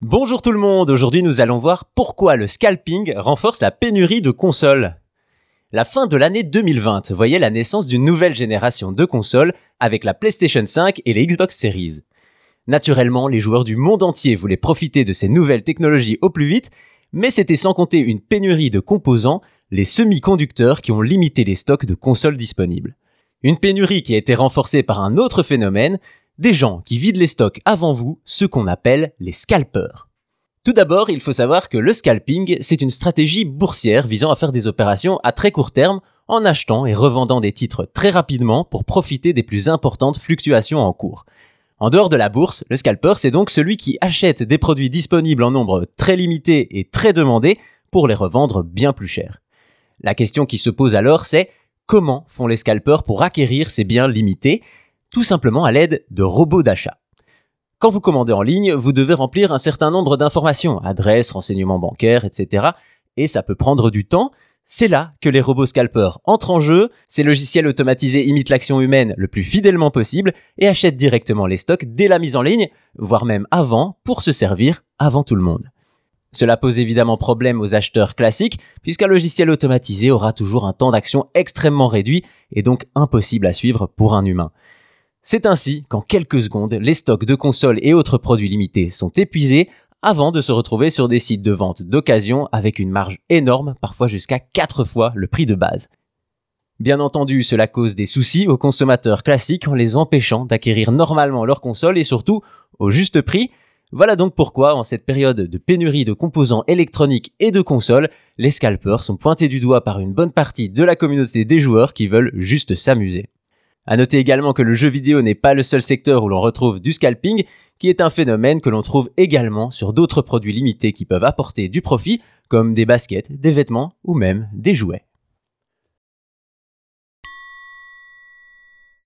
Bonjour tout le monde, aujourd'hui nous allons voir pourquoi le scalping renforce la pénurie de consoles. La fin de l'année 2020 voyait la naissance d'une nouvelle génération de consoles avec la PlayStation 5 et les Xbox Series. Naturellement, les joueurs du monde entier voulaient profiter de ces nouvelles technologies au plus vite, mais c'était sans compter une pénurie de composants, les semi-conducteurs qui ont limité les stocks de consoles disponibles. Une pénurie qui a été renforcée par un autre phénomène, des gens qui vident les stocks avant vous, ce qu'on appelle les scalpers. Tout d'abord, il faut savoir que le scalping, c'est une stratégie boursière visant à faire des opérations à très court terme en achetant et revendant des titres très rapidement pour profiter des plus importantes fluctuations en cours. En dehors de la bourse, le scalper, c'est donc celui qui achète des produits disponibles en nombre très limité et très demandé pour les revendre bien plus cher. La question qui se pose alors, c'est comment font les scalpers pour acquérir ces biens limités? Tout simplement à l'aide de robots d'achat. Quand vous commandez en ligne, vous devez remplir un certain nombre d'informations, adresse, renseignements bancaires, etc. Et ça peut prendre du temps. C'est là que les robots scalpers entrent en jeu, ces logiciels automatisés imitent l'action humaine le plus fidèlement possible et achètent directement les stocks dès la mise en ligne, voire même avant, pour se servir avant tout le monde. Cela pose évidemment problème aux acheteurs classiques, puisqu'un logiciel automatisé aura toujours un temps d'action extrêmement réduit et donc impossible à suivre pour un humain. C'est ainsi qu'en quelques secondes, les stocks de consoles et autres produits limités sont épuisés avant de se retrouver sur des sites de vente d'occasion avec une marge énorme, parfois jusqu'à 4 fois le prix de base. Bien entendu, cela cause des soucis aux consommateurs classiques en les empêchant d'acquérir normalement leur console et surtout au juste prix. Voilà donc pourquoi, en cette période de pénurie de composants électroniques et de consoles, les scalpers sont pointés du doigt par une bonne partie de la communauté des joueurs qui veulent juste s'amuser. À noter également que le jeu vidéo n'est pas le seul secteur où l'on retrouve du scalping, qui est un phénomène que l'on trouve également sur d'autres produits limités qui peuvent apporter du profit, comme des baskets, des vêtements ou même des jouets.